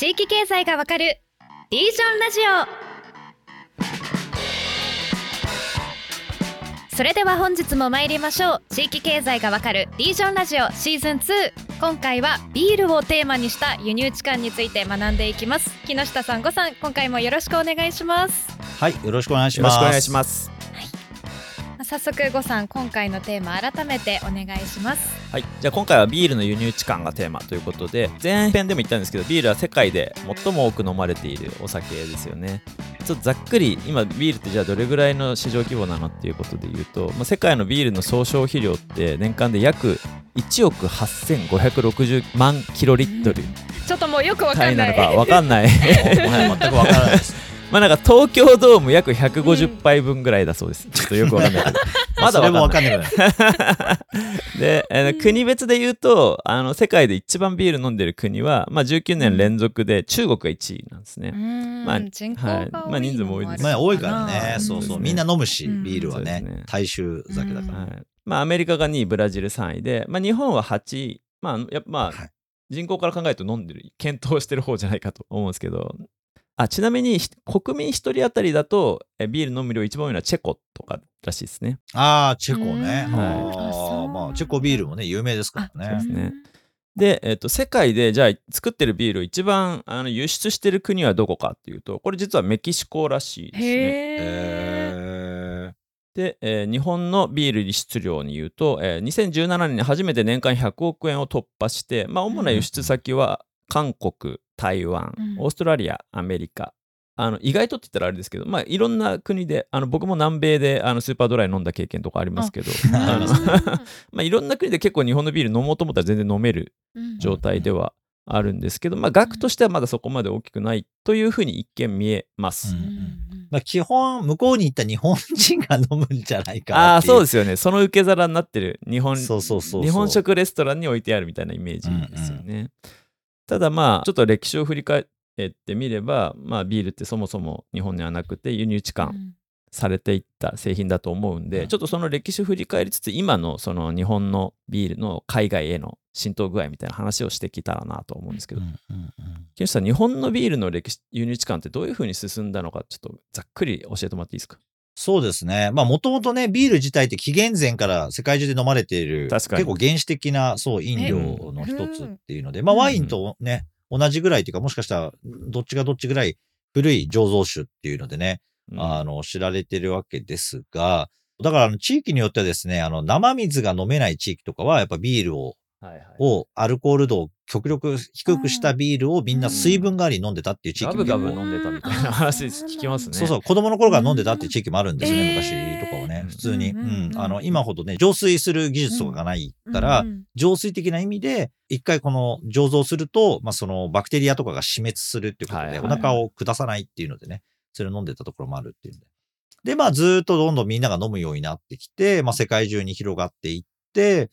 地域経済がわかるリージョンラジオ。それでは本日も参りましょう。地域経済がわかるリージョンラジオシーズン2今回はビールをテーマにした輸入地間について学んでいきます。木下さんごさん今回もよろしくお願いします。はい、よろしくお願いします。よろしくお願いします。早速ごさん今回のテーマ改めてお願いします。はい、じゃあ今回はビールの輸入地間がテーマということで前編でも言ったんですけどビールは世界で最も多く飲まれているお酒ですよね。ちょっとざっくり今ビールってじゃあどれぐらいの市場規模なのっていうことで言うと、まあ、世界のビールの総消費量って年間で約1億8560万キロリットル。ちょっともうよくわか単位なんないのかわかんない。もはや全くわからないです。まあなんか東京ドーム約150杯分ぐらいだそうです。ちょっとよくわかんない。け どまだわかんない。で、あの国別で言うとあの世界で一番ビール飲んでる国は、まあ、19年連続で中国が1位なんですね。まあうん人口が多いのはい。まあ人数も多いです。まあ多いからね、のそうそう、うんみんな飲むし、うん。ビールはね。大衆酒だから。はい。まあ、アメリカが2位ブラジル3位で、まあ、日本は8位、まあやっぱまあはい。人口から考えると飲んでる検討してる方じゃないかと思うんですけどあちなみにひ国民1人当たりだとえビール飲む量一番多いのはチェコとからしいですね。ああ、チェコね。うんあまあ、チェコビールもね、有名ですからねです。ねで、えっと世界でじゃあ作ってるビールを一番あの輸出してる国はどこかっていうとこれ実はメキシコらしいですね。へえへで、えー日本のビール輸出量に言うと、えー2017年に初めて年間100億円を突破して、まあ、主な輸出先は韓国、台湾うん、オーストラリア、アメリカ。あの意外とって言ったらあれですけど、まあ、いろんな国であの僕も南米であのスーパードライ飲んだ経験とかありますけどああの まあいろんな国で結構日本のビール飲もうと思ったら全然飲める状態ではあるんですけど、まあ、額としてはまだそこまで大きくないというふうに一見見えます。うんまあ、基本、向こうに行った日本人が飲むんじゃないかああなっていう。そうですよねその受け皿になってる日本そうそうそうそう日本食レストランに置いてあるみたいなイメージですよね。ただまあちょっと歴史を振り返ってみれば、まあ、ビールってそもそも日本にはなくて輸入置換されていった製品だと思うんで、うんちょっとその歴史を振り返りつつ今のその日本のビールの海外への浸透具合みたいな話をしてきたらなと思うんですけど、木下さん日本のビールの歴史輸入置換ってどういうふうに進んだのかちょっとざっくり教えてもらっていいですか？そうですね。まあ、もともとね、ビール自体って紀元前から世界中で飲まれている、確かに。結構原始的な、そう、飲料の一つっていうので、まあ、うん。ワインとね、同じぐらいっていうか、もしかしたら、どっちがどっちぐらい古い醸造酒っていうのでね、うん。あの、知られてるわけですが、だから、あの、地域によってはですね、あの、生水が飲めない地域とかは、やっぱビールを、を、アルコール度を極力低くしたビールをみんな水分代わりに飲んでたっていう地域ガブガブも結構飲んでたみたいな話聞きますね。そうそう、子供の頃から飲んでたっていう地域もあるんですよね、うん昔とかはねうん。普通に。ううん。あの、今ほどね、浄水する技術とかがないから、浄水的な意味で、一回この醸造すると、まあ、そのバクテリアとかが死滅するっていうことで、お腹を下さないっていうのでね、それを飲んでたところもあるっていうんで。で、まあ、ずーっとどんどんみんなが飲むようになってきて、まあ、世界中に広がっていって、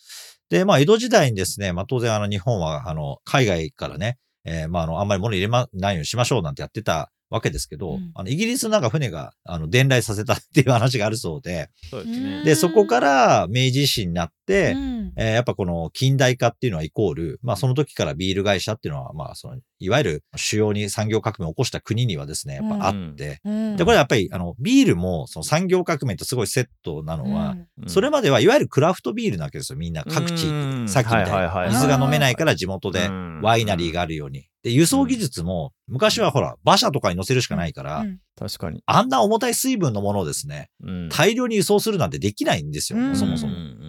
で、まあ、江戸時代にですね、まあ、当然、あの、日本は、あの、海外からね、えーまあ、あの、あんまり物入れまないようにしましょうなんてやってたわけですけど、うんあの、イギリスのなんか船が、あの、伝来させたっていう話があるそうで、そうですね。で、そこから明治維新になって、うんえーやっぱこの近代化っていうのはイコール、まあその時からビール会社っていうのは、まあその、いわゆる主要に産業革命を起こした国にはですね、やっぱあって、うんで、これはやっぱりあの、ビールもその産業革命とすごいセットなのは、それまではいわゆるクラフトビールなわけですよ、みんな各地。さっきみたいはいはいはいな。水が飲めないから地元でうんワイナリーがあるように。で、輸送技術も、昔はほら、馬車とかに乗せるしかないから、うん。確かに。あんな重たい水分のものをですね、うん。大量に輸送するなんてできないんですよ、うん。そもそも。うん。うん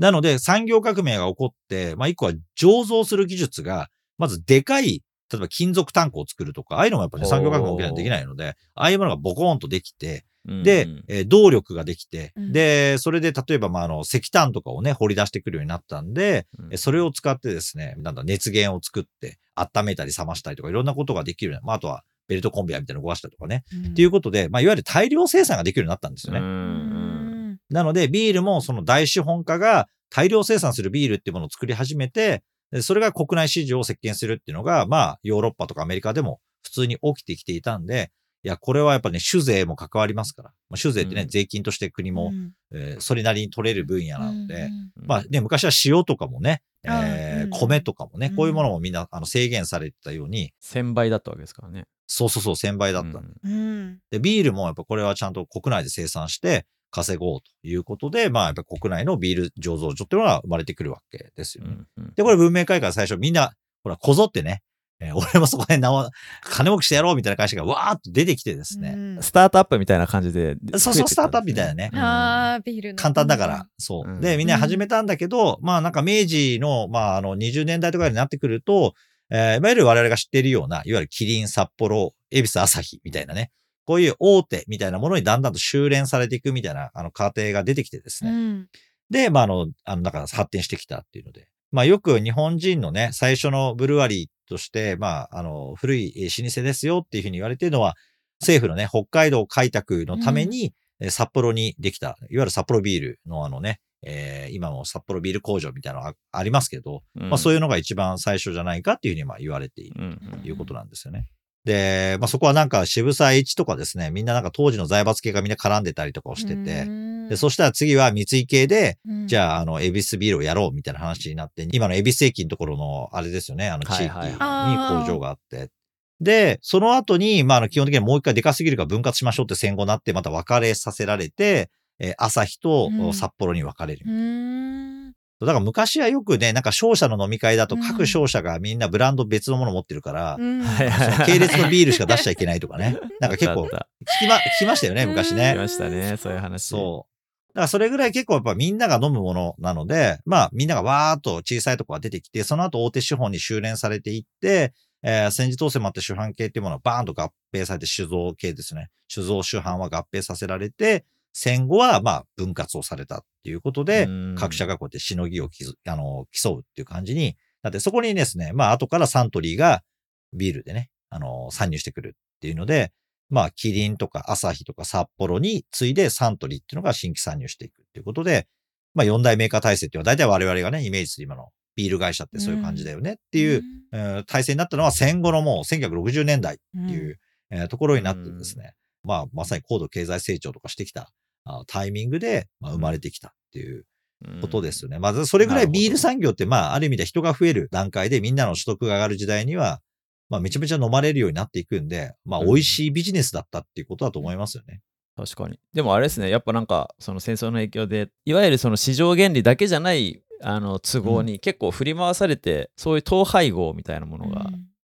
なので、産業革命が起こって、まあ、一個は醸造する技術が、まずでかい、例えば金属タンクを作るとか、ああいうのもやっぱり、ね、産業革命が起きないとできないので、ああいうものがボコーンとできて、うんで、うん。えー動力ができて、うん。で、それで例えば、まあ、あの、石炭とかをね、掘り出してくるようになったんで、うん。えそれを使ってですね、なんだ、熱源を作って、温めたり冷ましたりとか、いろんなことができるようになまあ、あとは、ベルトコンベヤーみたいなのを動かしたりとかね。っていうことで、まあ、いわゆる大量生産ができるようになったんですよね。うんうん。なので、ビールもその大資本家が大量生産するビールっていうものを作り始めて、でそれが国内市場を席巻するっていうのが、まあ、ヨーロッパとかアメリカでも普通に起きてきていたんで、いや、これはやっぱね、酒税も関わりますから。まあ、酒税ってね、うん。税金として国も、うん。えーそれなりに取れる分野なので、うんまあね、昔は塩とかもね、えーうん米とかもね、うん。こういうものもみんなあの制限されてたように、1000倍だったわけですからね。そうそうそう、1000倍だった。うんうん。で、ビールもやっぱこれはちゃんと国内で生産して稼ごうということで、まあやっぱ国内のビール醸造所っていうのが生まれてくるわけですよね。うんうん。で、これ文明開化最初みんな、ほら、こぞってね、えー 俺もそこでなお金儲けしてやろうみたいな会社がわーっと出てきてですね。うんスタートアップみたいな感じで。そうそうスタートアップみたいなねあービールの簡単だから、そうう。んで、みんな始めたんだけど、まあなんか明治の、まああの20年代とかになってくると、えーいわゆる我々が知っているような、いわゆるキリン、札幌、恵比寿、朝日みたいなね、こういう大手みたいなものにだんだんと修練されていくみたいな、あの、過程が出てきてですね。うんで、まああの、あの、だから発展してきたっていうので。まあよく日本人のね、最初のブルワリーとして、まあ、あの、古いえー老舗ですよっていうふうに言われているのは、政府のね、北海道開拓のために、えー札幌にできた、いわゆる札幌ビールのあのね、えー今も札幌ビール工場みたいなのがありますけど、まあそういいうのが一番最初じゃないかっていうふうにまあ言われているうんということなんですよね。で、まあそこはなんか渋沢栄一とかですね、みんななんか当時の財閥系がみんな絡んでたりとかをしてて、で、そしたら次は三井系で、じあゃあ、あの、エビスビールをやろうみたいな話になって、今のエビス駅のところの、あれですよね、あの地域に工場があって。で、その後に、まあ、あの、基本的にはもう一回でかすぎるから分割しましょうって戦後になって、また分かれさせられて、えー朝日とうん札幌に分かれる。うんだから昔はよくね、なんか商社の飲み会だとうん各商社がみんなブランド別のもの持ってるから、うん系列のビールしか出しちゃいけないとかね。なんか結構聞きま、聞きましたよね、昔ねうん。聞きましたね、そういう話。そう。だからそれぐらい結構やっぱみんなが飲むものなので、まあみんながわーっと小さいとこが出てきて、その後大手資本に修練されていって、えー戦時統制もあって主犯系っていうものはバーンと合併されて酒造系ですね。酒造主犯は合併させられて、戦後はまあ分割をされたっていうことで、うん各社がこうやってしのぎをあの競うっていう感じに、だってそこにですね、まあ後からサントリーがビールでね、あの、参入してくるっていうので、まあ、キリンとかアサヒとか札幌に次いでサントリーっていうのが新規参入していくっていうことで、まあ、四大メーカー体制っていうのは大体我々がね、イメージする今のビール会社ってそういう感じだよねっていう、えー体制になったのは戦後のもう1960年代っていう、えーところになってですね、まあ、まさに高度経済成長とかしてきたあタイミングで、まあ、生まれてきたっていうことですよね。まず、それぐらいビール産業って、まあ、ある意味で人が増える段階でみんなの取得が上がる時代には、まあ、めちゃめちゃ飲まれるようになっていくんで、まあ、うん美味しいビジネスだったっていうことだと思いますよね。確かに。でもあれですね、やっぱなんか、その戦争の影響で、いわゆるその市場原理だけじゃない、あの、都合に結構振り回されて、そういう統廃合みたいなものが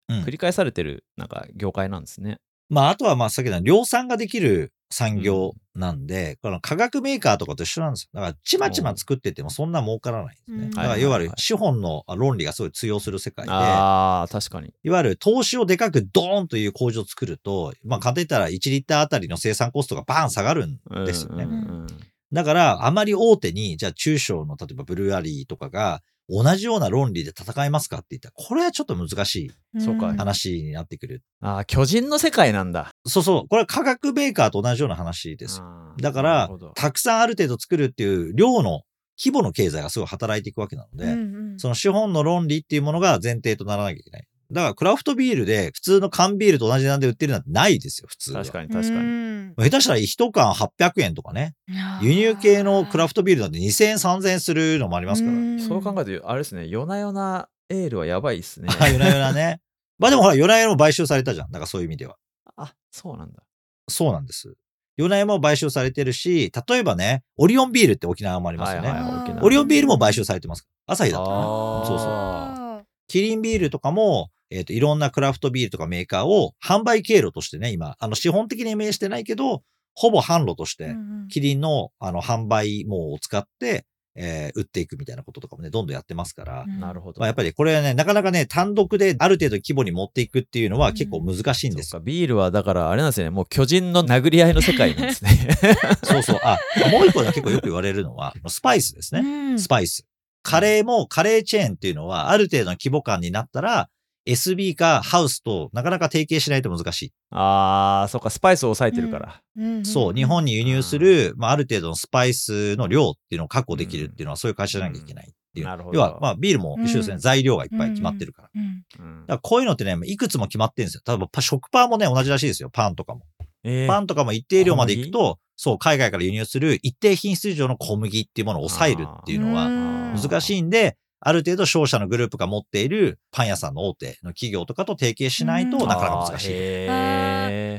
うん繰り返されてる、なんか、業界なんですね。まあ、あとは、まあ、さっきの量産ができる産業なんで、この化学メーカーとかと一緒なんですよ。だから、ちまちま作っててもそんな儲からないんですね。うんだから、はいいわゆる資本の論理がすごい通用する世界で、ああ、確かに。いわゆる投資をでかくドーンという工場を作ると、まあ、簡単に言ったら1リッターあたりの生産コストがバーン下がるんですよね。うんうんうんだから、あまり大手に、じゃあ中小の、例えばブルーアリーとかが、同じような論理で戦いますかって言ったら、これはちょっと難しいそうか話になってくる。ああ、巨人の世界なんだ。そうそう、これは化学メーカーと同じような話です。だからたくさんある程度作るっていう量の規模の経済がすごい働いていくわけなので、その資本の論理っていうものが前提とならなきゃいけない。だから、クラフトビールで普通の缶ビールと同じ値段で売ってるなんてないですよ、普通は。確かに確かに。下手したら1缶800円とかね。輸入系のクラフトビールなんて2000円、3000円するのもありますから。そう考えると、あれですね、夜な夜なエールはやばいっすね。あ、夜な夜なね。まあでもほら、夜な夜も買収されたじゃん。だからそういう意味では。あ、そうなんだ。そうなんです。夜な夜も買収されてるし、例えばね、オリオンビールって沖縄もありますよね。はいはいオリオンビールも買収されてます。朝日だったかな。そうそうあキリンビールとかも、えっ、と、いろんなクラフトビールとかメーカーを販売経路としてね、今、あの、資本的に命してないけど、ほぼ販路として、ーキリンの、あの、販売網を使って、えー売っていくみたいなこととかもね、どんどんやってますから、うんなるほど。まあ、やっぱりこれはね、なかなかね、単独である程度規模に持っていくっていうのは結構難しいんですうかビールはだからあれなんですよね、もう巨人の殴り合いの世界なんですね。そうそう。あ、もう一個ね、結構よく言われるのは、スパイスですね。うんスパイス。カレーもカレーチェーンっていうのは、ある程度の規模感になったら、SB かハウスとなかなか提携しないと難しい。ああ、そっか、スパイスを抑えてるから。そう、日本に輸入する、まあ、ある程度のスパイスの量っていうのを確保できるっていうのは、そういう会社じゃなきゃいけないっていう。なるほど要は、まあ、ビールも一緒ですね。うん材料がいっぱい決まってるから。うんうんだからこういうのってね、いくつも決まってるんですよ。例えば、パ食パンもね、同じらしいですよ。パンとかも。えーパンとかも一定量までいくと、そう、海外から輸入する一定品質以上の小麦っていうものを抑えるっていうのは難しいんで、ある程度商社のグループが持っているパン屋さんの大手の企業とかと提携しないとうんなかなか難しい。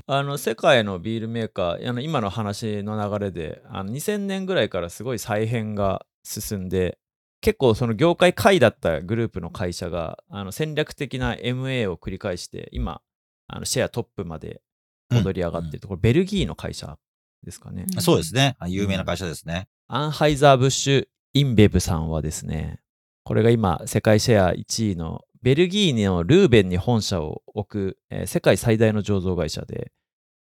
あの世界のビールメーカーあの今の話の流れであの2000年ぐらいからすごい再編が進んで結構その業界下位だったグループの会社があの戦略的な MA を繰り返して今あのシェアトップまで戻り上がってると、これベルギーの会社ですかね、うんそうですね。あ有名な会社ですね。アンハイザー・ブッシュ・インベブさんはですね、これが今、世界シェア1位のベルギーのルーベンに本社を置く、えー世界最大の醸造会社で、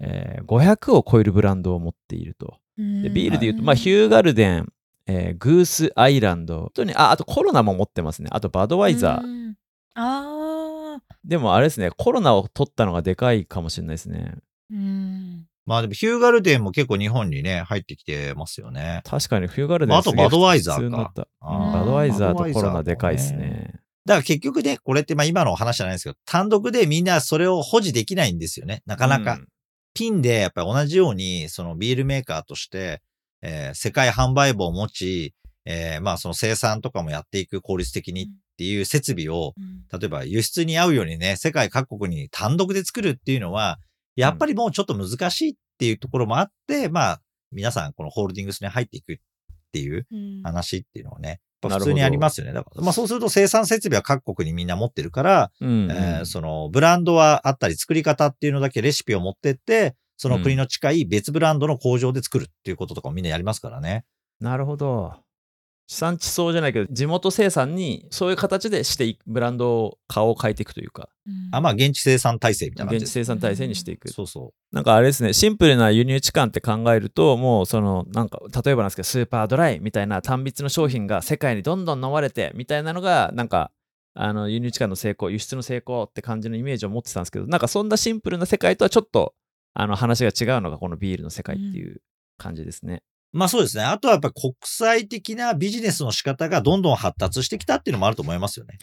えー500を超えるブランドを持っていると。でビールで言うと、まあ、ヒューガルデン、えーグースアイランド、本当にああとコロナも持ってますね。あとバドワイザー。ーああでもあれですね、コロナを取ったのがでかいかもしれないですね。うんまあでもヒューガルデンも結構日本にね、入ってきてますよね。確かにヒューガルデンまああとバドワイザーかバドワイザーとコロナでかいですもね。だから結局ね、これってまあ今の話じゃないですけど、単独でみんなそれを保持できないんですよね。なかなか。うんピンでやっぱり同じように、そのビールメーカーとして、えー世界販売部を持ち、えーまあその生産とかもやっていく効率的にっていう設備を、例えば輸出に合うようにね、世界各国に単独で作るっていうのは、やっぱりもうちょっと難しいっていうところもあって、まあ、皆さんこのホールディングスに入っていくっていううん話っていうのはね、普通にありますよね。だから、まあそうすると生産設備は各国にみんな持ってるから、うんえーそのブランドはあったり作り方っていうのだけレシピを持ってって、その国の近い別ブランドの工場で作るっていうこととかもみんなやりますからね。なるほど。地産地消じゃないけど、地元生産にそういう形でしていく、ブランドを顔を変えていくというか、うんあ、まあ現地生産体制みたいな感現地じです。生産体制にしていく。そうそなんかあれですね、シンプルな輸入地間って考えると、もうその、なんか、例えばなんですけど、スーパードライみたいな単密の商品が世界にどんどん飲まれて、みたいなのが、なんか、あの輸入地間の成功、輸出の成功って感じのイメージを持ってたんですけど、なんかそんなシンプルな世界とはちょっと、あの話が違うのがこのビールの世界っていう感じですね。う。まあそうですね。あとはやっぱり国際的なビジネスの仕方がどんどん発達してきたっていうのもあると思いますよね。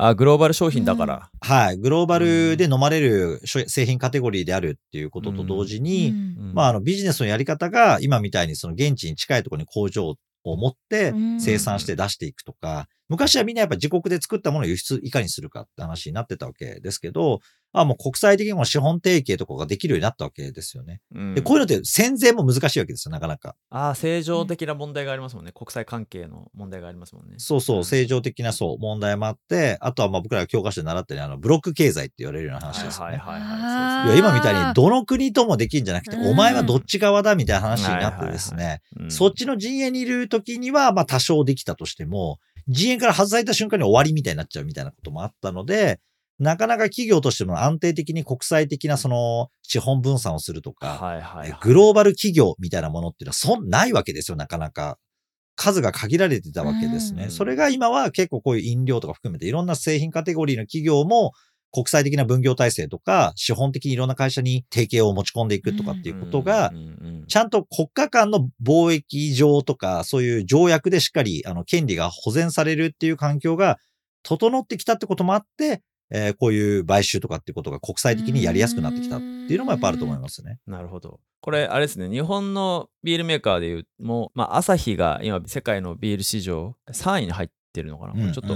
あ、グローバル商品だから。はい。グローバルで飲まれる製品カテゴリーであるっていうことと同時に、うんまああのビジネスのやり方が今みたいにその現地に近いところに工場を持ってうん生産して出していくとか、昔はみんなやっぱ自国で作ったものを輸出いかにするかって話になってたわけですけど、あもう国際的にも資本提携とかができるようになったわけですよね。うんで、こういうのって戦前も難しいわけですよ、なかなか。ああ、正常的な問題がありますもんね。国際関係の問題がありますもんね。そうそう、ん正常的なそう、問題もあって、あとはまあ僕らが教科書で習ったように、あの、ブロック経済って言われるような話ですよね。はいはいはいあはい。いや今みたいにどの国ともできんじゃなくて、うんお前はどっち側だみたいな話になってですね、そっちの陣営にいる時には、まあ多少できたとしても、陣営から外された瞬間に終わりみたいになっちゃうみたいなこともあったので、なかなか企業としても安定的に国際的なその資本分散をするとか、はいはいはい。グローバル企業みたいなものっていうのはそんないわけですよ、なかなか。数が限られてたわけですね。うんそれが今は結構こういう飲料とか含めていろんな製品カテゴリーの企業も国際的な分業体制とか資本的にいろんな会社に提携を持ち込んでいくとかっていうことがちゃんと国家間の貿易上とか、そういう条約でしっかり、あの、権利が保全されるっていう環境が整ってきたってこともあって、えーこういう買収とかっていうことが国際的にやりやすくなってきたっていうのもやっぱあると思いますね。なるほど。これ、あれですね、日本のビールメーカーでいう、もう、まあ、アサヒが今、世界のビール市場3位に入ってるのかな。うんうんうんちょっと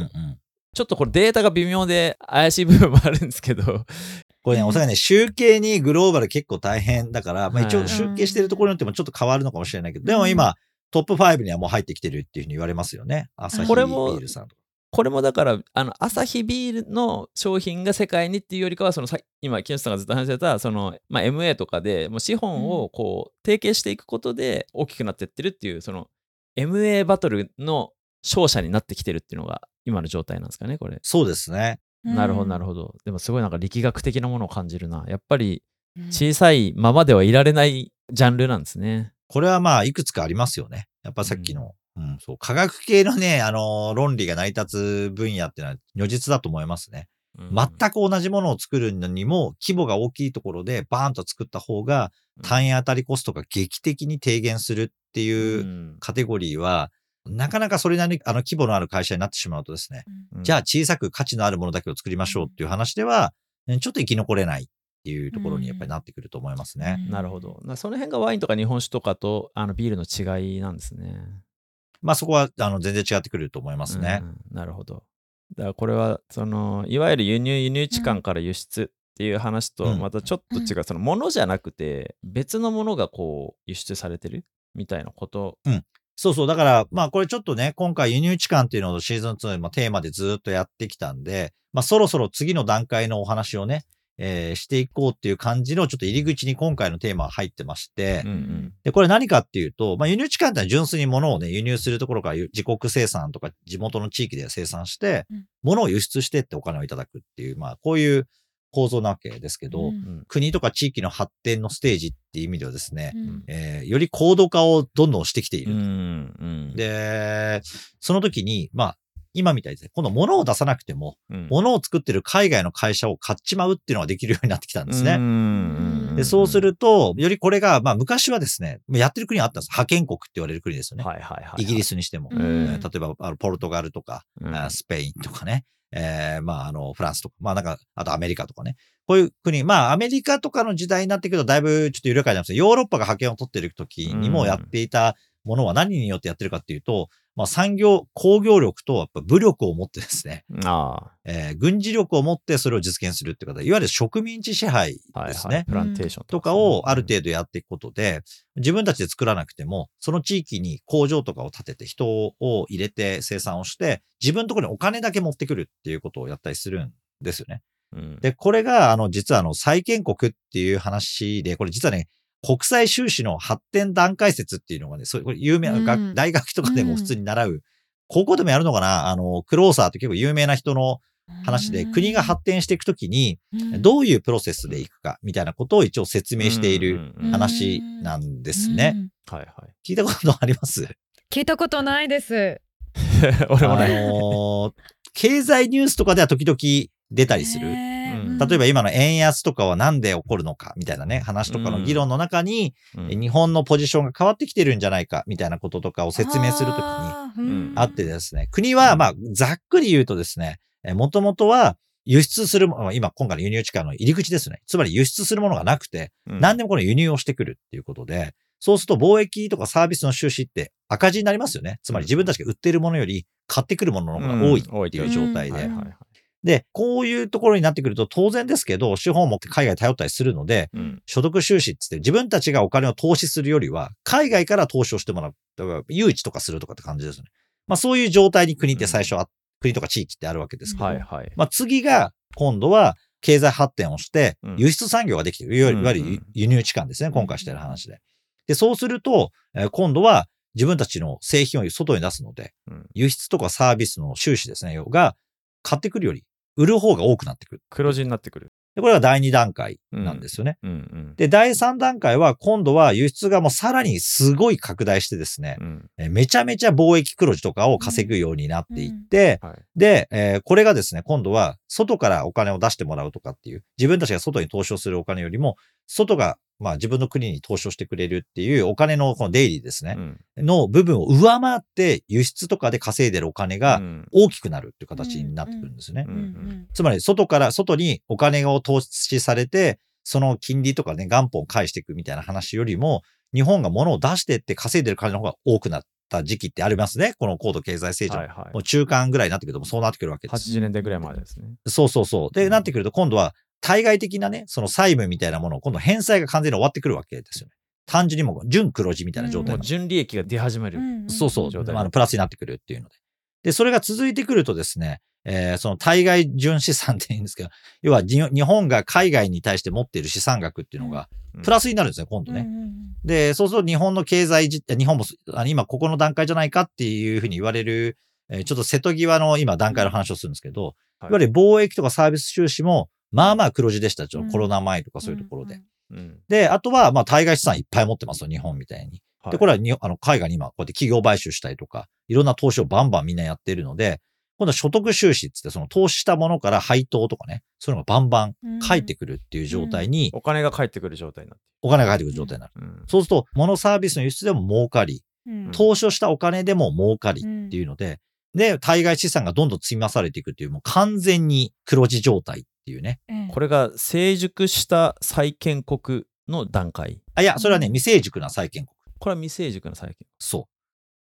これデータが微妙で怪しい部分もあるんですけど、これね、おそらくね、集計にグローバル結構大変だから、まあ一はい応集計してるところによってもちょっと変わるのかもしれないけど、でも今、トップ5にはもう入ってきてるっていうふうに言われますよね。朝日ビールさんとか。これもだから、あの、アサヒビールの商品が世界にっていうよりかは、そのさ、今、木下さんがずっと話してた、その、まあ、MA とかで、もう資本をこう、提携していくことで大きくなってってるっていう、その、MA バトルの勝者になってきてるっていうのが、今の状態なんですかね、これ。そうですね。なるほど、なるほほど。でもすごいなんか力学的なものを感じるな。やっぱりど小さいままではいられないジャンルなんですね。これはまあ、いくつかありますよね。やっぱさっきの、うん、そう、科学系のね、あの、論理が成り立つ分野ってのは如実だと思いますね。うん全く同じものを作るのにも、規模が大きいところでバーンと作った方が、単位当たりコストが劇的に低減するっていううんカテゴリーは、なかなかそれなりにあの規模のある会社になってしまうとですね、うんじゃあ小さく価値のあるものだけを作りましょうっていう話では、ちょっと生き残れないっっていうところにやっぱりなってくると思いますね。なるほど。なその辺がワインとか日本酒とかとあのビールの違いなんですね。まあそこはあの全然違ってくると思いますね。うんなるほど。だからこれはそのいわゆる輸入輸入地間から輸出っていう話とうんまたちょっと違う、そのものじゃなくて別のものがこう輸出されてるみたいなこと。そうそう。だから、まあこれちょっとね、今回輸入地間っていうのをシーズン2のテーマでずっとやってきたんで、まあそろそろ次の段階のお話をね、えーしていこうっていう感じのちょっと入り口に今回のテーマは入ってまして、うんうんで、これ何かっていうと、まあ輸入地間ってのは純粋に物をね、輸入するところから自国生産とか地元の地域で生産してうん、物を輸出してってお金をいただくっていう、まあこういう構造なわけですけど、うんうん国とか地域の発展のステージっていう意味ではですね、うんえーより高度化をどんどんしてきている。うんうんで、その時に、まあ、今みたいですね、今度物を出さなくても、うん物を作ってる海外の会社を買っちまうっていうのができるようになってきたんですね。うんうんで、そうすると、よりこれが、まあ昔はですね、やってる国があったんです。派遣国って言われる国ですよね。はいはいはい。イギリスにしても。例えば、あのポルトガルとか、うんあスペインとかね。えーまあ、あの、フランスとか、まあなんか、あとアメリカとかね。こういう国、まあアメリカとかの時代になってくるとだいぶちょっと緩やかになりますヨーロッパが覇権を取っている時にもやっていたものは何によってやってるかっていうと、まあ産業、工業力とやっぱ武力を持ってですね、あえー軍事力を持ってそれを実現するっていう方、いわゆる植民地支配ですね。はい。プランテーションとかをある程度やっていくことで、自分たちで作らなくても、その地域に工場とかを建てて人を入れて生産をして、自分のところにお金だけ持ってくるっていうことをやったりするんですよね。うんで、これが、あの、実はあの、債権国っていう話で、これ実はね、国際収支の発展段階説っていうのがね、そういう、これ有名な学、うん大学とかでも普通に習う、高校でもやるのかな？あの、クローサーって結構有名な人の話で、国が発展していくときに、どういうプロセスでいくか、みたいなことを一応説明しているうんうんうん話なんですね。うんはいはい。聞いたことあります？聞いたことないです。あ 俺もね。のー経済ニュースとかでは時々出たりする。うん。例えば今の円安とかはなんで起こるのかみたいなね、話とかの議論の中に、うん。日本のポジションが変わってきてるんじゃないかみたいなこととかを説明するときにあってですね、国はまあざっくり言うとですね、もともとは輸出するもの、今今回の輸入地間の入り口ですね。つまり輸出するものがなくて、うん。何でもこの輸入をしてくるっていうことで、そうすると貿易とかサービスの収支って赤字になりますよね。つまり自分たちが売っているものより買ってくるものの方が多いっていう状態で。で、こういうところになってくると当然ですけど、資本も海外頼ったりするので、うん所得収支っつって自分たちがお金を投資するよりは、海外から投資をしてもらう。誘致とかするとかって感じですね。まあそういう状態に国って最初は、国とか地域ってあるわけですけど、はいはい。まあ次が今度は経済発展をしてうん、輸出産業ができている。いわゆる輸入地間ですね。今回してる話で。で、そうすると、えー今度は自分たちの製品を外に出すので、うん輸出とかサービスの収支ですね。が、買ってくるより、売る方が多くなってくる。黒字になってくる。でこれが第2段階なんですよね。うんうん。で、第3段階は、今度は輸出がもうさらにすごい拡大してですね、うんえーめちゃめちゃ貿易黒字とかを稼ぐようになっていって、はい。で、えーこれがですね、今度は外からお金を出してもらうとかっていう、自分たちが外に投資をするお金よりも、外が、まあ自分の国に投資をしてくれるっていうお金のこのデイリーですね、うん。の部分を上回って輸出とかで稼いでるお金がうん。大きくなるっていう形になってくるんですね。つまり外から、外にお金を投資されて、その金利とかね、元本を返していくみたいな話よりも、日本が物を出してって稼いでる金の方が多くなった時期ってありますね。この高度経済成長。はいはいもう中間ぐらいになってくるとそうなってくるわけです。80年代ぐらいまでですね。そうそうそう。で、うんなってくると今度は対外的なね、その債務みたいなものを今度返済が完全に終わってくるわけですよね。単純にもう純黒字みたいな状態う純利益が出始める。そうそう、状態あのプラスになってくるっていうので。で、それが続いてくるとですね、えーその対外純資産って言うんですけど、要はじ日本が海外に対して持っている資産額っていうのがうんプラスになるんですね、今度ね。で、そうすると日本の経済じ、日本もあの今ここの段階じゃないかっていうふうに言われる、えーちょっと瀬戸際の今段階の話をするんですけど、はいいわゆる貿易とかサービス収支も、まあまあ黒字でした。ちょっとコロナ前とかそういうところで。うんで、あとは、まあ、対外資産いっぱい持ってますよ、日本みたいに。はいで、これはにあの海外に今、こうやって企業買収したりとか、いろんな投資をバンバンみんなやってるので、今度は所得収支っつって、その投資したものから配当とかね、そういうのがバンバン返ってくるっていう状態に、お金が返ってくる状態になってお金が返ってくる状態になる。る。うんそうすると、物サービスの輸出でも儲かり、投資をしたお金でも儲かりっていうので、で、対外資産がどんどん積み増されていくっていう、もう完全に黒字状態っっていうね。ええこれが成熟した債権国の段階。あ、いや、それはね、うん未成熟な債権国。これは未成熟な債権そ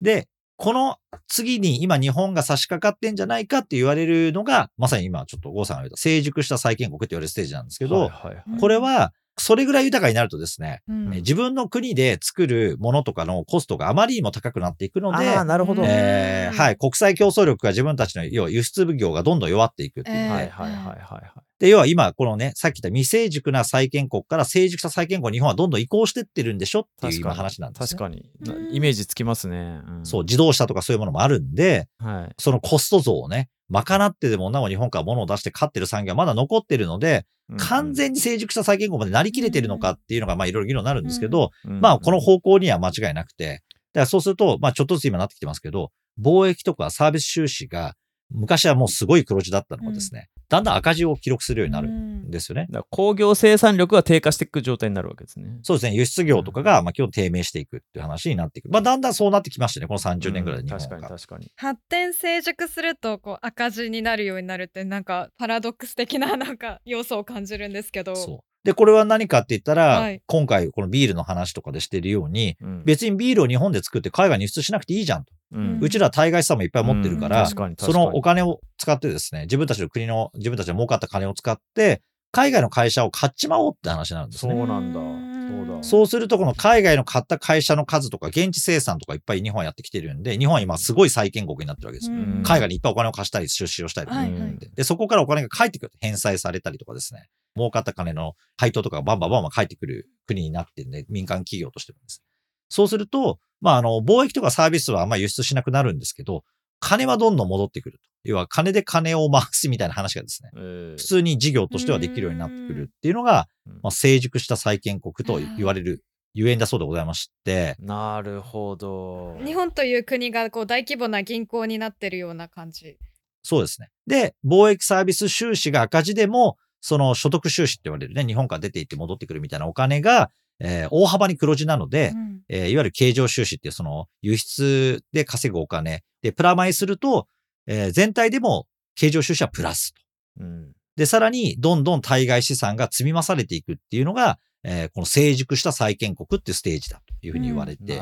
う。で、この次に今日本が差し掛かってんじゃないかって言われるのが、まさに今ちょっと郷さんが言った成熟した債権国って言われるステージなんですけど、はいはいはいこれは、それぐらい豊かになるとですね、うんね自分の国で作るものとかのコストがあまりにも高くなっていくので、なるほど。うんえーはい、国際競争力が自分たちの要は輸出業がどんどん弱っていくっていうえーはいはいはいはいはい。で、要は今、このね、さっき言った未成熟な債権国から成熟した債権国に日本はどんどん移行してってるんでしょっていう今確かに。話なんです、ね。確かに。イメージつきますね。ん。そう、自動車とかそういうものもあるんで、はい。そのコスト増をね、賄ってでもなお日本から物を出して勝ってる産業はまだ残ってるので、完全に成熟した債権国までなりきれてるのかっていうのが、まあいろいろ議論になるんですけど、うん、まあこの方向には間違いなくて、だからそうすると、まあちょっとずつ今なってきてますけど、貿易とかサービス収支が昔はもうすごい黒字だったのがですね、だんだん赤字を記録するようになるんですよね。工業生産力が低下していく状態になるわけですね。そうですね、輸出業とかが、まあ、基本低迷していくっていう話になっていく。まあ、だんだんそうなってきましたね、この30年ぐらいで日本うん確かにが。確かに。発展成熟するとこう赤字になるようになるってなんかパラドックス的ななんか要素を感じるんですけどそう。で、これは何かって言ったら、はい今回このビールの話とかでしてるように、うん別にビールを日本で作って海外に輸出しなくていいじゃんと。うんうちら対外資産もいっぱい持ってるから、うん確かかにのお金を使ってですね、自分たちの国の、自分たちの儲かった金を使って、海外の会社を買っちまおうって話になるんですそうね。なんだ。うんそうだ。そうすると、この海外の買った会社の数とか、現地生産とかいっぱい日本はやってきてるんで、日本は今すごい債権国になってるわけです海外にいっぱいお金を貸したり、出資をしたりとか、はいはいで、そこからお金が返ってくる。返済されたりとかですね。儲かった金の配当とかがバンバンバンバン返ってくる国になってるんで、民間企業としてもです。そうすると、まあ、あの、貿易とかサービスはあんまり輸出しなくなるんですけど、金はどんどん戻ってくると。要は、金で金を回すみたいな話がですね、えー普通に事業としてはできるようになってくるっていうのが、うんまあ、成熟した債権国と言われるゆえんだそうでございまして、なるほど。日本という国がこう大規模な銀行になってるような感じ。そうですね。で、貿易サービス収支が赤字でも、その所得収支って言われるね、日本から出ていって戻ってくるみたいなお金が、えー大幅に黒字なので、うんえーいわゆる経常収支っていうその輸出で稼ぐお金でプラマイすると、えー全体でも経常収支はプラスと。うんで、さらにどんどん対外資産が積み増されていくっていうのが、えーこの成熟した債権国っていうステージだというふうに言われて。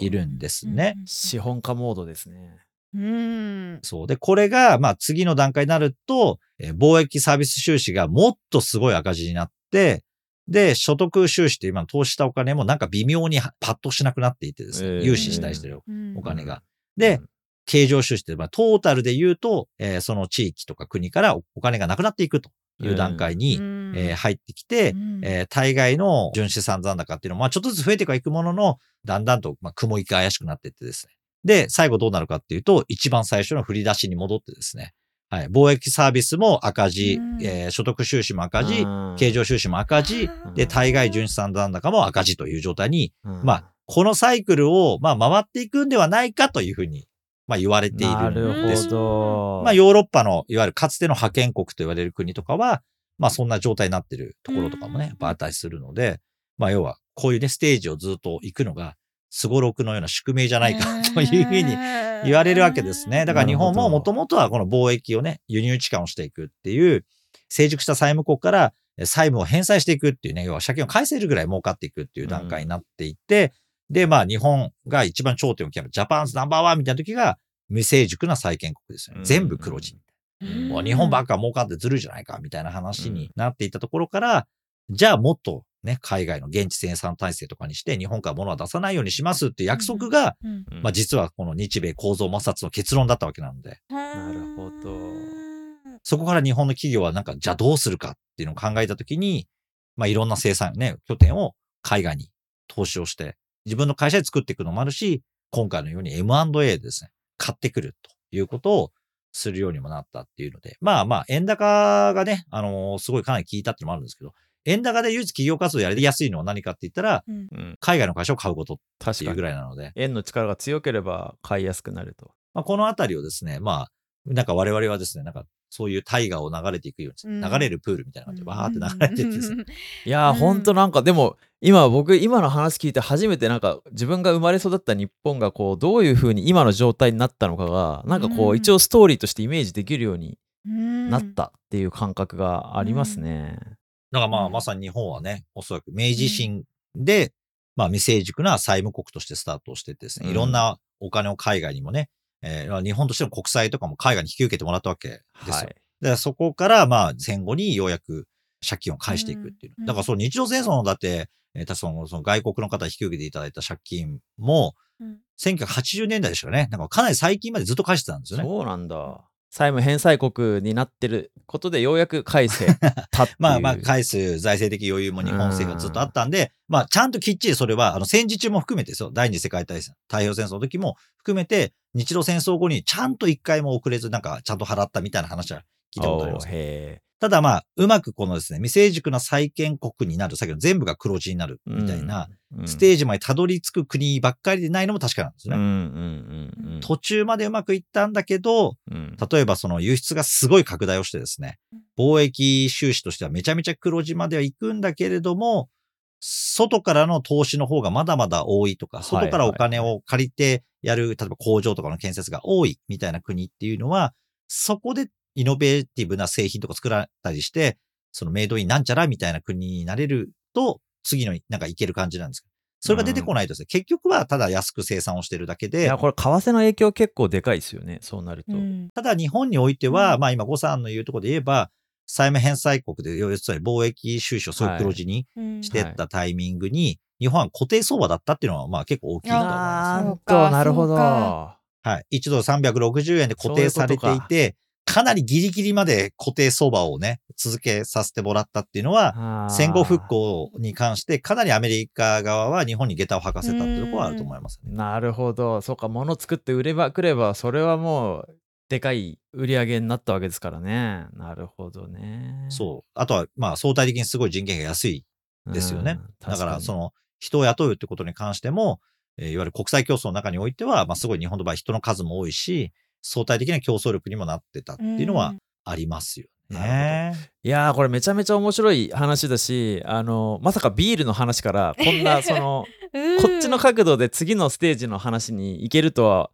いるんですね。資本家モードですね。うん。そう。で、これが、まあ次の段階になると、えー貿易サービス収支がもっとすごい赤字になって、で、所得収支って今投資したお金もなんか微妙にパッとしなくなっていてですね、えー融資したりしてるうんお金が。で、経常収支って、まあトータルで言うと、えーその地域とか国からおお金がなくなっていくという段階に、うんえー入ってきて、うんえー対外の純資産残高っていうのも、まあ、ちょっとずつ増えてはいくものの、だんだんと、まあ、雲行きが怪しくなっていってですね。で、最後どうなるかっていうと、一番最初の振り出しに戻ってですね。はい。貿易サービスも赤字、うんえー所得収支も赤字、うん経常収支も赤字、うんで、対外純資産残高も赤字という状態に、うんまあ、このサイクルを、まあ、回っていくんではないかというふうに、まあ、言われていなるんるですほ。ど。まあ、ヨーロッパの、いわゆるかつての覇権国と言われる国とかは、まあ、そんな状態になってるところとかもね、うんやっぱあったりするので、まあ、要は、こういうね、ステージをずっと行くのが、すごろくのような宿命じゃないかというふうに言われるわけですね。だから日本ももともとはこの貿易をね、輸入置換をしていくっていう、成熟した債務国からえ債務を返済していくっていうね、要は借金を返せるぐらい儲かっていくっていう段階になっていって、で、まあ日本が一番頂点を極めるジャパンズナンバーワンみたいな時が未成熟な債権国ですよね。うん全部黒字。うんもう日本ばっか儲かってずるいじゃないかみたいな話になっていたところから、じゃあもっとね、海外の現地生産体制とかにして日本から物は出さないようにしますっていう約束が、うん。うん。まあ実はこの日米構造摩擦の結論だったわけなので、なるほど。そこから日本の企業はなんか、じゃあどうするかっていうのを考えたときに、まあいろんな生産ね、拠点を海外に投資をして、自分の会社で作っていくのもあるし、今回のように M&A でですね、買ってくるということをするようにもなったっていうので、まあまあ、円高がね、あのーすごいかなり効いたっていうのもあるんですけど、円高で唯一企業活動やりやすいのは何かって言ったら、うん。うん海外の会社を買うことっていうぐ確かに。らいなので、円の力が強ければ買いやすくなると。まあ、このあたりをですね、まあ、なんか我々はですね、なんかそういう大河を流れていくように、うん。流れるプールみたいな感じで、わーって流れていってですね、いやー、うん。ほんとなんかでも今僕今の話聞いて初めてなんか自分が生まれ育った日本がこうどういう風に今の状態になったのかがなんかこううん。一応ストーリーとしてイメージできるようになったっていう感覚がありますね。だからまあ、うんまさに日本はね、おそらく明治維新で、まあ未成熟な債務国としてスタートしててですね、うんいろんなお金を海外にもね、えー日本としての国債とかも海外に引き受けてもらったわけですよ。はい。でそこからまあ戦後にようやく借金を返していくっていう。うんだからその日露戦争のだって、えー、たそのその外国の方に引き受けていただいた借金も、うん1980年代でしたよね。なんかかなり最近までずっと返してたんですよね。そうなんだ。債務返済国になってることでようやく返せ た。まあまあ、返す財政的余裕も日本政府はずっとあったんで、まあ、ちゃんときっちりそれは、あの、戦時中も含めてですよ。第二次世界大戦、太平洋戦争の時も含めて、日露戦争後にちゃんと一回も遅れず、なんか、ちゃんと払ったみたいな話は聞いたことあります。ただまあ、うまくこのですね、未成熟な債権国になる、さっきの全部が黒字になるーみたいな、うんステージまでたどり着く国ばっかりでないのも確かなんですね。途中までうまくいったんだけど、うん。例えばその輸出がすごい拡大をしてですねうん、貿易収支としてはめちゃめちゃ黒字までは行くんだけれども、外からの投資の方がまだまだ多いとか、はい。外からお金を借りてやる、例えば工場とかの建設が多いみたいな国っていうのは、そこでイノベーティブな製品とか作られたりして、そのメイドインなんちゃらみたいな国になれると、次のなんかいける感じなんですけど、それが出てこないとですね、結局はただ安く生産をしてるだけでいや、、これ、為替の影響結構でかいですよね、そうなると。うん。ただ日本においては、うん。まあ今、呉さんの言うところで言えば、債務返済国で、要するに貿易収支をそういう黒字にうん。してったタイミングに、日本は固定相場だったっていうのは、まあ結構大きいと思います。なんそうかと、なるほど。はい。1ドル360円で固定されていて、かなりギリギリまで固定相場をね、続けさせてもらったっていうのは、戦後復興に関して、かなりアメリカ側は日本に下駄を履かせたっていうところはあると思いますね。なるほど。そうか、物作って売ればくれば、それはもう、でかい売り上げになったわけですからね。なるほどね。そう。あとは、まあ相対的にすごい人件費が安いうんですよね。だから、確その、人を雇うってことに関しても、えーいわゆる国際競争の中においては、まあ、すごい日本の場合人の数も多いし、相対的な競争力にもなってたっていうのはありますよね。いやーこれめちゃめちゃ面白い話だしあのまさかビールの話からこんなその うんこっちの角度で次のステージの話に行けるとは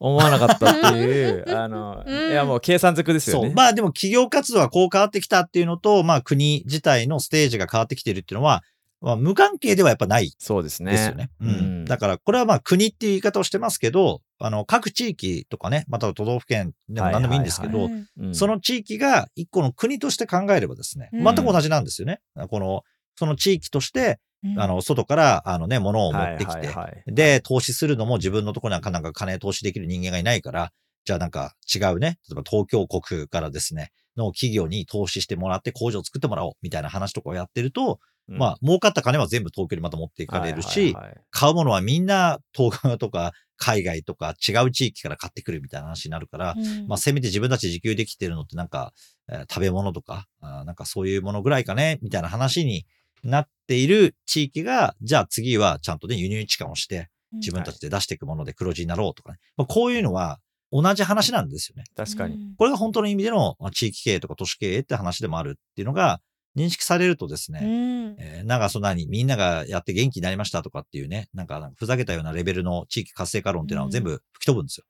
思わなかったっていう あのうんいやもう計算づくですよ。ね。まあでも企業活動はこう変わってきたっていうのと、まあ国自体のステージが変わってきてるっていうのは、まあ無関係ではやっぱないそうですね。ですよね。うん。うんだからこれはまあ国っていう言い方をしてますけど、あの各地域とかね、または都道府県でも何でもいいんですけど、はいはいうんうんその地域が一個の国として考えればですね、うん全く同じなんですよね。この、その地域として、うんあの、外から、あのね、物を持ってきて、はいはいはいで、投資するのも自分のところにはなんか金投資できる人間がいないから、じゃあなんか違うね、例えば東京国からですね、の企業に投資してもらって工場を作ってもらおうみたいな話とかをやってると、うんまあ、儲かった金は全部東京にまた持っていかれるし、はいはいはい買うものはみんな東京とか海外とか違う地域から買ってくるみたいな話になるから、うんまあ、せめて自分たちで自給できてるのってなんか、えー食べ物とかあーなんかそういうものぐらいかね、みたいな話になっている地域が、じゃあ次はちゃんとね、輸入置換をして、自分たちで出していくもので黒字になろうとかね。まあ、こういうのは同じ話なんですよね。確かに。これが本当の意味でのまあ地域経営とか都市経営って話でもあるっていうのが認識されるとですね、うん。えーなんかそんなにみんながやって元気になりましたとかっていうね、なんかなんかふざけたようなレベルの地域活性化論っていうのは全部吹き飛ぶんですよ。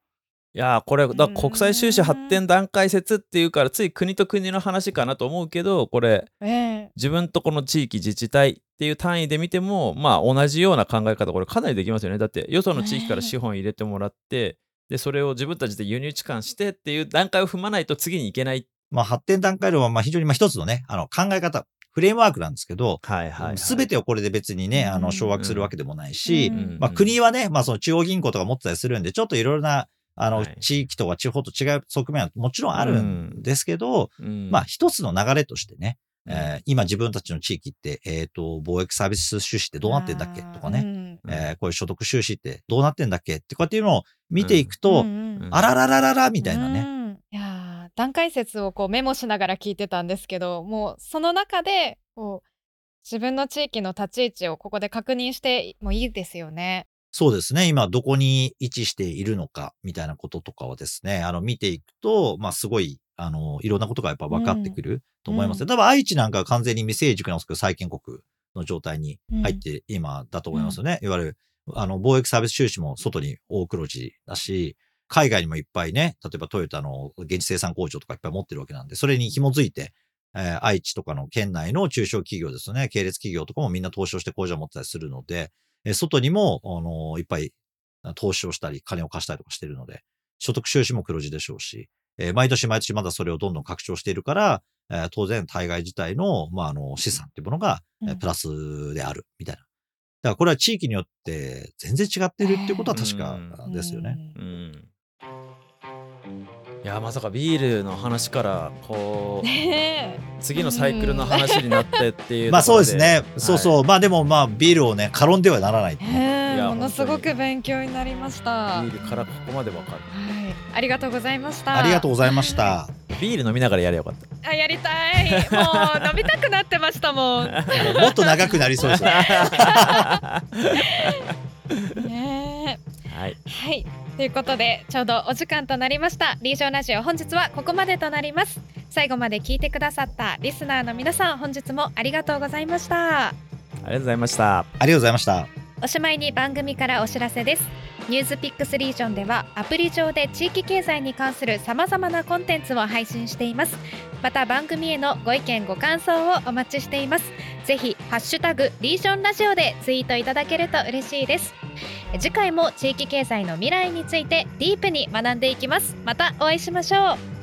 いやーこれだうん国際収支発展段階説っていうからつい国と国の話かなと思うけどこれええ。自分とこの地域自治体っていう単位で見てもまあ同じような考え方これかなりできますよね。だってよその地域から資本入れてもらってでそれを自分たちで輸入置換してっていう段階を踏まないと次に行けないまあ発展段階論はまあ非常にまあ一つのね、あの考え方、フレームワークなんですけど、はいはいすべてをこれで別にね、あの、うん。掌握するわけでもないし、うん。まあ国はね、まあその中央銀行とか持ってたりするんで、ちょっといろいろな、あのはい、地域とか地方と違う側面はもちろんあるんですけど、うん。まあ一つの流れとしてね、うん。えー今自分たちの地域って、えっ、と、貿易サービス収支ってどうなってんだっけ？とかね、ねえーこういう所得収支ってどうなってんだっけ？ってこうやっていうのを見ていくと、うん。あらららららみたいなね、段階説をこうメモしながら聞いてたんですけどもうその中でこう自分の地域の立ち位置をここで確認してもいいですよね。そうですね。今どこに位置しているのかみたいなこととかはですね、あの見ていくと、まあすごい、あの、いろんなことがやっぱ分かってくると思いますね。うん多分愛知なんかは完全に未成熟なんですけど、債権国の状態に入って今だと思いますよね。いわゆる、あの、貿易サービス収支も外に大黒字だし、海外にもいっぱいね、例えばトヨタの現地生産工場とかいっぱい持ってるわけなんで、それに紐づいて、えー愛知とかの県内の中小企業ですよね、系列企業とかもみんな投資をして工場を持ってたりするので、えー外にも、あのいっぱい投資をしたり、金を貸したりとかしてるので、所得収支も黒字でしょうし、えー毎年毎年まだそれをどんどん拡張しているから、えー当然対外自体の、まあ、あの資産っていうものが、えーうんプラスであるみたいな。だからこれは地域によって全然違ってるっていうことは確かですよね。うんいやまさかビールの話からこうね次のサイクルの話になってっていうまあそうですね。はいそうそう。まあでもまあビールをね、軽んではならない。いやものすごく勉強になりました。はビールからここまでわかるい、ありがとうございました。ありがとうございました。ビール飲みながらやればよかったあやりたい。もう飲みたくなってましたもん。ね もっと長くなりそうですよ。えはい。はい。ということでちょうどお時間となりました。リージョンラジオ本日はここまでとなります。最後まで聞いてくださったリスナーの皆さん本日もありがとうございました。ありがとうございました。ありがとうございました。おしまいに番組からお知らせです。ニュースピックスリージョンではアプリ上で地域経済に関するさまざまなコンテンツを配信しています。また番組へのご意見ご感想をお待ちしていますぜひハッシュタグリージョンラジオでツイートいただけると嬉しいです。次回も地域経済の未来についてディープに学んでいきます。またお会いしましょう。